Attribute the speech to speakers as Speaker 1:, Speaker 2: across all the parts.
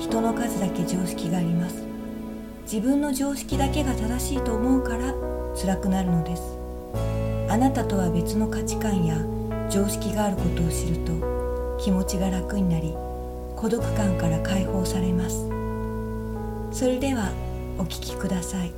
Speaker 1: 人の数だけ常識があります。自分の常識だけが正しいと思うから辛くなるのです。あなたとは別の価値観や常識があることを知ると気持ちが楽になり孤独感から解放されます。それではお聞きください。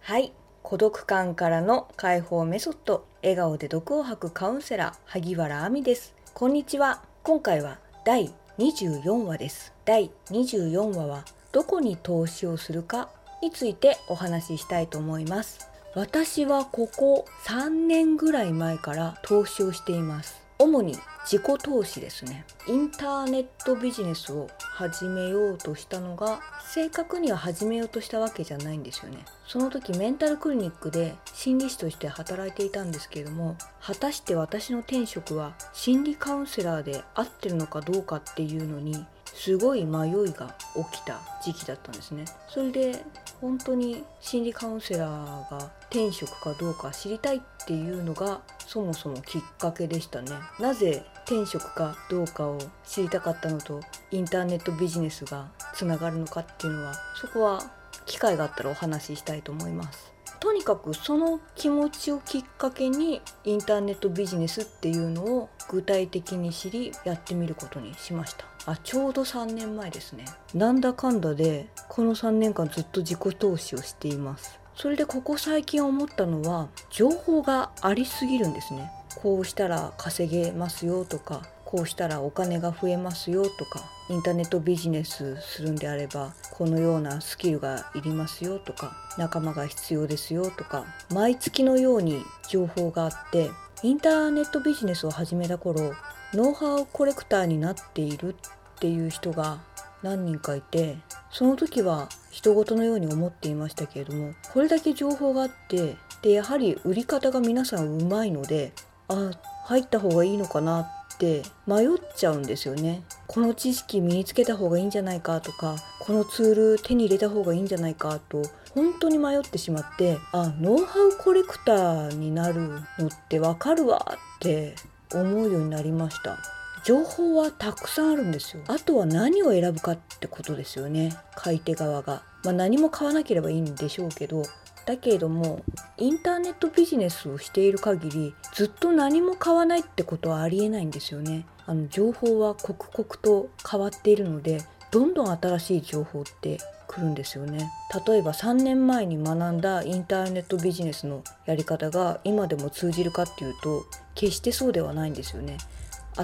Speaker 1: はい。孤独感からの解放メソッド。笑顔で毒を吐くカウンセラー萩原亜美です。こんにちは。今回は第24話です。第24話はどこに投資をするかについてお話ししたいと思います。私はここ3年ぐらい前から投資をしています。主に自己投資ですね。インターネットビジネスを始めようとしたのが正確には始めようとしたわけじゃないんですよね。その時メンタルクリニックで心理師として働いていたんですけれども果たして私の転職は心理カウンセラーで合ってるのかどうかっていうのにすごい迷いが起きた時期だったんですね。それで本当に心理カウンセラーが転職かどうか知りたいっていうのがそもそもきっかけでしたね。なぜ転職かどうかを知りたかったのとインターネットビジネスがつながるのかっていうのはそこは機会があったらお話ししたいと思います。とにかくその気持ちをきっかけにインターネットビジネスっていうのを具体的に知りやってみることにしました。あちょうど3年前ですね。なんだかんだでこの3年間ずっと自己投資をしています。それでここ最近思ったのは情報がありすぎるんですね。こうしたら稼げますよとかこうしたらお金が増えますよとかインターネットビジネスするんであればこのようなスキルがいりますよとか仲間が必要ですよとか毎月のように情報があってインターネットビジネスを始めた頃ノウハウコレクターになっているっていう人が何人かいてその時は人事のように思っていましたけれどもこれだけ情報があってでやはり売り方が皆さんうまいのであ入った方がいいのかなって迷っちゃうんですよね。この知識身につけた方がいいんじゃないかとかこのツール手に入れた方がいいんじゃないかと本当に迷ってしまってあノウハウコレクターになるのってわかるわって思うようになりました。情報はたくさんあるんですよ。あとは何を選ぶかってことですよね。買い手側が、まあ、何も買わなければいいんでしょうけど。だけれどもインターネットビジネスをしている限りずっと何も買わないってことはありえないんですよね。あの情報は刻々と変わっているのでどんどん新しい情報って来るんですよね。例えば3年前に学んだインターネットビジネスのやり方が今でも通じるかっていうと決してそうではないんですよね。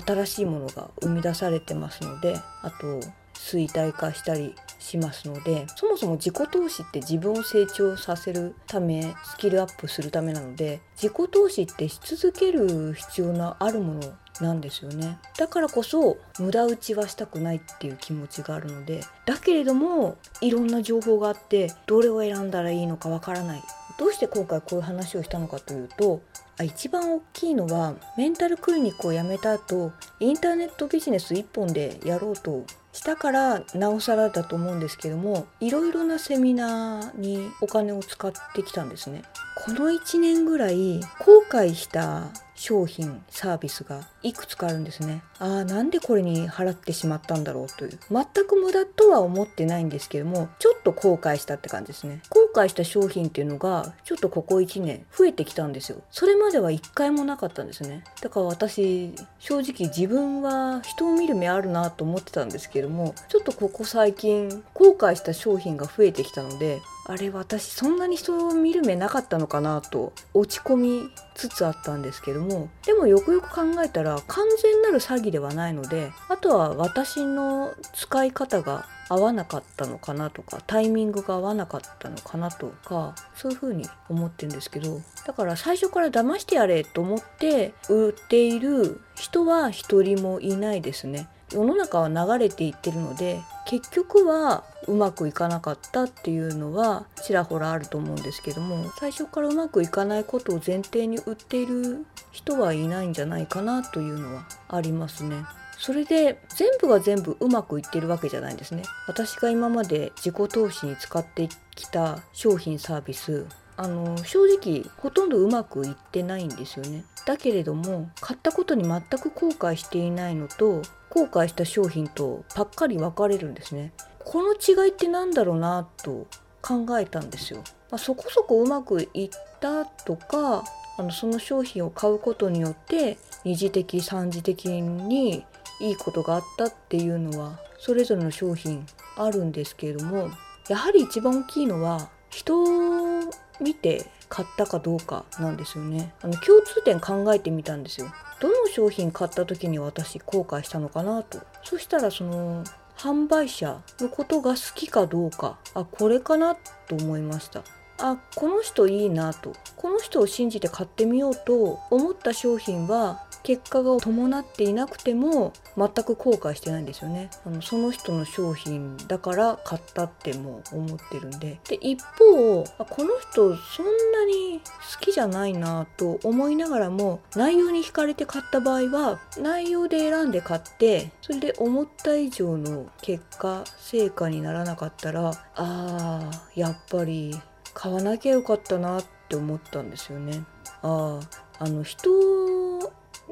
Speaker 1: 新しいものが生み出されてますのであと衰退化したりしますのでそもそも自己投資って自分を成長させるためスキルアップするためなので自己投資ってし続ける必要のあるものなんですよね。だからこそ無駄打ちはしたくないっていう気持ちがあるのでだけれどもいろんな情報があってどれを選んだらいいのかわからない。どうして今回こういう話をしたのかというと一番大きいのはメンタルクリニックを辞めた後インターネットビジネス1本でやろうとしたからなおさらだと思うんですけどもいろいろなセミナーにお金を使ってきたんですね。この1年ぐらい後悔した商品サービスがいくつかあるんですね。ああなんでこれに払ってしまったんだろうという。全く無駄とは思ってないんですけどもちょっと後悔したって感じですね。後悔した商品っていうのがちょっとここ1年増えてきたんですよ。それまでは1回もなかったんですね。だから私正直自分は人を見る目あるなと思ってたんですけどもちょっとここ最近後悔した商品が増えてきたのであれ私そんなに人を見る目なかったのかなと落ち込みつつあったんですけどもでもよくよく考えたら完全なる詐欺ではないのであとは私の使い方が合わなかったのかなとかタイミングが合わなかったのかなとかそういうふうに思ってるんですけどだから最初から騙してやれと思って売っている人は一人もいないですね。世の中は流れていってるので結局はうまくいかなかったっていうのはちらほらあると思うんですけども最初からうまくいかないことを前提に売っている人はいないんじゃないかなというのはありますね。それで全部が全部うまくいってるわけじゃないんですね。私が今まで自己投資に使ってきた商品サービスあの正直ほとんどうまくいってないんですよね。だけれども買ったことに全く後悔していないのと後悔した商品とパッカリ分かれるんですね。この違いって何だろうなと考えたんですよ。まあ、そこそこうまくいったとかあのその商品を買うことによって二次的三次的にいいことがあったっていうのはそれぞれの商品あるんですけれどもやはり一番大きいのは人を見て買ったかどうかなんですよね。あの共通点考えてみたんですよ。どの商品買った時に私後悔したのかなと。そしたらその販売者のことが好きかどうか。あこれかなと思いました。あこの人いいなと。この人を信じて買ってみようと思った商品は結果が伴っていなくても全く後悔してないんですよねあのその人の商品だから買ったっても思ってるんでで一方この人そんなに好きじゃないなと思いながらも内容に惹かれて買った場合は内容で選んで買ってそれで思った以上の結果成果にならなかったらあーやっぱり買わなきゃよかったなって思ったんですよね。あああの人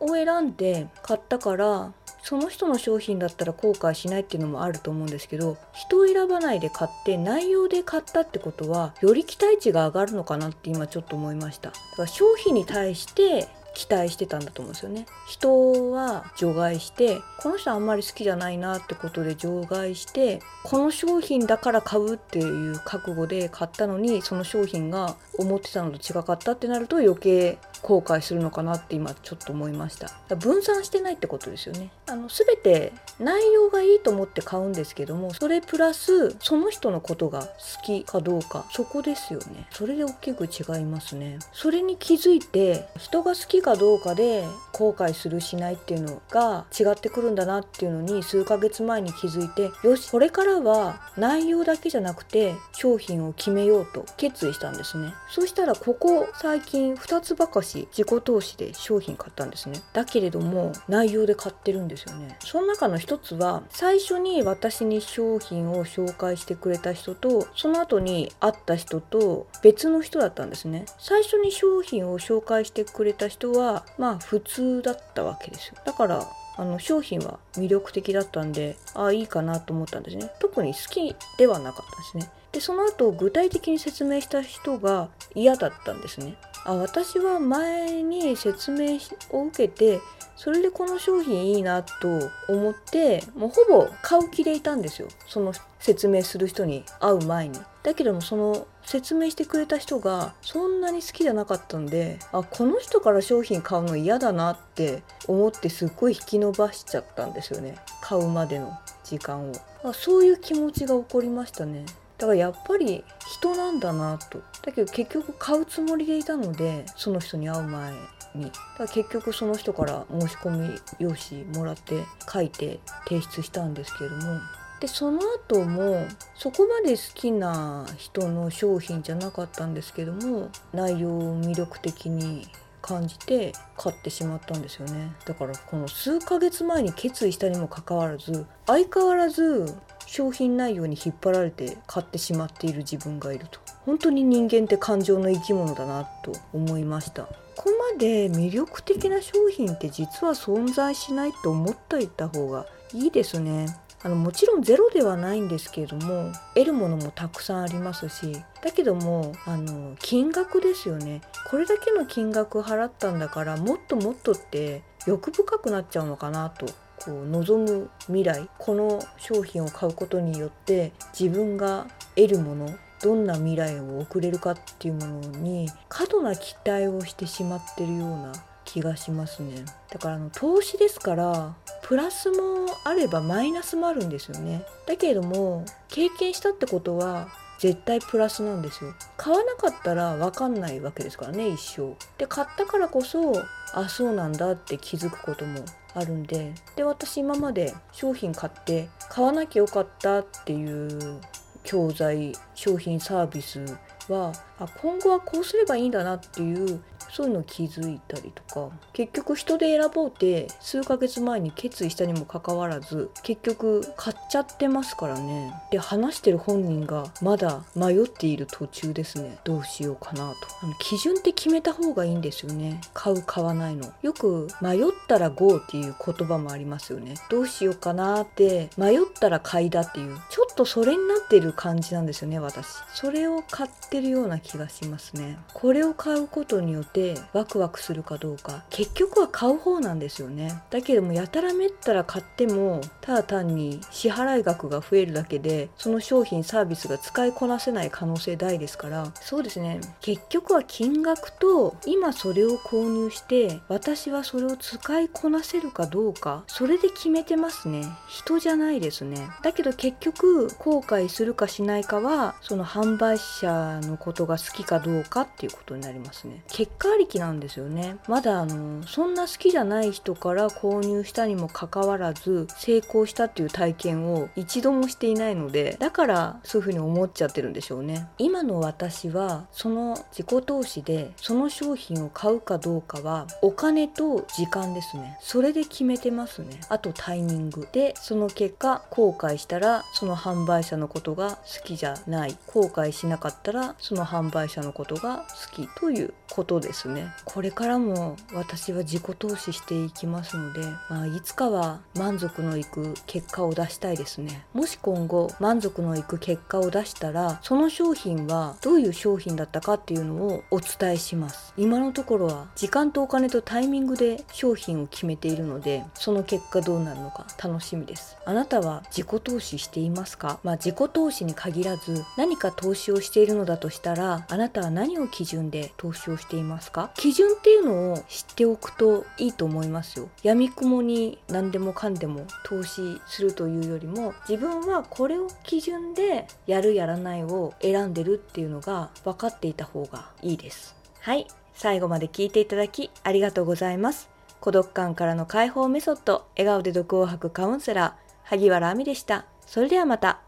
Speaker 1: を選んで買ったからその人の商品だったら後悔しないっていうのもあると思うんですけど人を選ばないで買って内容で買ったってことはより期待値が上がるのかなって今ちょっと思いました。だから商品に対して期待してたんだと思うんですよね。人は除外してこの人あんまり好きじゃないなってことで除外してこの商品だから買うっていう覚悟で買ったのにその商品が思ってたのと違かったってなると余計後悔するのかなって今ちょっと思いました。分散してないってことですよね。あの全て内容がいいと思って買うんですけどもそれプラスその人のことが好きかどうかそこですよね。それで大きく違いますね。それに気づいて人が好きかどうかで後悔するしないっていうのが違ってくるんだなっていうのに数ヶ月前に気づいてよしこれからは内容だけじゃなくて商品を決めようと決意したんですね。そしたらここ最近2つばかし自己投資で商品買ったんですね。だけれども内容で買ってるんですよね。その中の一つは最初に私に商品を紹介してくれた人とその後に会った人と別の人だったんですね。最初に商品を紹介してくれた人はまあ普通だったわけですよ。だからあの商品は魅力的だったんでああいいかなと思ったんですね。特に好きではなかったですね。でその後具体的に説明した人が嫌だったんですね。あ私は前に説明を受けてそれでこの商品いいなと思ってもうほぼ買う気でいたんですよ。その説明する人に会う前に。だけどもその説明してくれた人がそんなに好きじゃなかったんであこの人から商品買うの嫌だなって思ってすっごい引き伸ばしちゃったんですよね。買うまでの時間を。あそういう気持ちが起こりましたね。だからやっぱり人なんだなと。だけど結局買うつもりでいたのでその人に会う前に。だから結局その人から申し込み用紙もらって書いて提出したんですけれども。でその後もそこまで好きな人の商品じゃなかったんですけども内容を魅力的に感じて買ってしまったんですよね。だからこの数ヶ月前に決意したにもかかわらず相変わらず商品内容に引っ張られて買ってしまっている自分がいると。本当に人間って感情の生き物だなと思いました。ここまで魅力的な商品って実は存在しないと思っていた方がいいですね。あのもちろんゼロではないんですけれども得るものもたくさんありますしだけどもあの金額ですよね。これだけの金額払ったんだからもっともっとって欲深くなっちゃうのかなとこう望む未来この商品を買うことによって自分が得るものどんな未来を送れるかっていうものに過度な期待をしてしまってるような気がしますね。だからあの投資ですからプラスもあればマイナスもあるんですよね。だけれども経験したってことは絶対プラスなんですよ。買わなかったら分かんないわけですからね一生。で買ったからこそあそうなんだって気づくこともあるんでで私今まで商品買って買わなきゃよかったっていう教材商品サービスはあ今後はこうすればいいんだなっていうそういうの気づいたりとか結局人で選ぼうって数ヶ月前に決意したにもかかわらず結局買っちゃってますからね。で話してる本人がまだ迷っている途中ですね。どうしようかなと。あの基準って決めた方がいいんですよね。買う買わないの。よく迷ったら GO っていう言葉もありますよね。どうしようかなって迷ったら買いだっていうちょっとそれになってる感じなんですよね私。それを買ってるような気がしますね。これを買うことによっててワクワクするかどうか結局は買う方なんですよね。だけどもやたらめったら買ってもただ単に支払い額が増えるだけでその商品サービスが使いこなせない可能性大ですから。そうですね。結局は金額と今それを購入して私はそれを使いこなせるかどうかそれで決めてますね。人じゃないですね。だけど結局後悔するかしないかはその販売者のことが好きかどうかっていうことになりますね。結果ありきなんですよね。まだあのそんな好きじゃない人から購入したにもかかわらず成功したっていう体験を一度もしていないのでだからそういうふうに思っちゃってるんでしょうね。今の私はその自己投資でその商品を買うかどうかはお金と時間ですね。それで決めてますね。あとタイミング。でその結果後悔したらその販売者のことが好きじゃない。後悔しなかったらその販売者のことが好きということです。ね。これからも私は自己投資していきますので、まあ、いつかは満足のいく結果を出したいですね。もし今後満足のいく結果を出したらその商品はどういう商品だったかっていうのをお伝えします。今のところは時間とお金とタイミングで商品を決めているのでその結果どうなるのか楽しみです。あなたは自己投資していますか？まあ自己投資に限らず何か投資をしているのだとしたらあなたは何を基準で投資をしていますか？基準っていうのを知っておくといいと思いますよ。やみくもに何でもかんでも投資するというよりも自分はこれを基準でやるやらないを選んでるっていうのが分かっていた方がいいです。はい、最後まで聞いていただきありがとうございます。孤独感からの解放メソッド、笑顔で毒を吐くカウンセラー、萩原亜美でした。それではまた。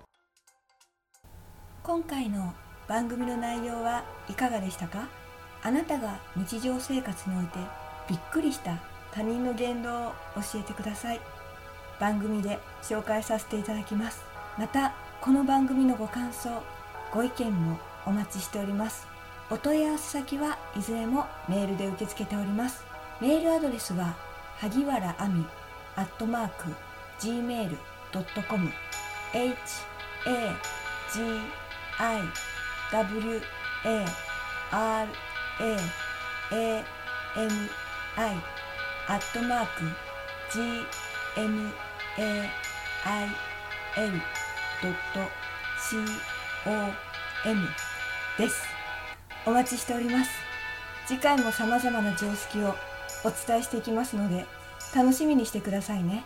Speaker 1: 今回の番組の内容はいかがでしたか？あなたが日常生活においてびっくりした他人の言動を教えてください。番組で紹介させていただきます。またこの番組のご感想ご意見もお待ちしております。お問い合わせ先はいずれもメールで受け付けております。メールアドレスは萩原亜美アットマーク gmail.com h a g i w a r a a m i アットマーク g m a i l ドット c o m ですお待ちしております次回も様々な常識をお伝えしていきますので楽しみにしてくださいね。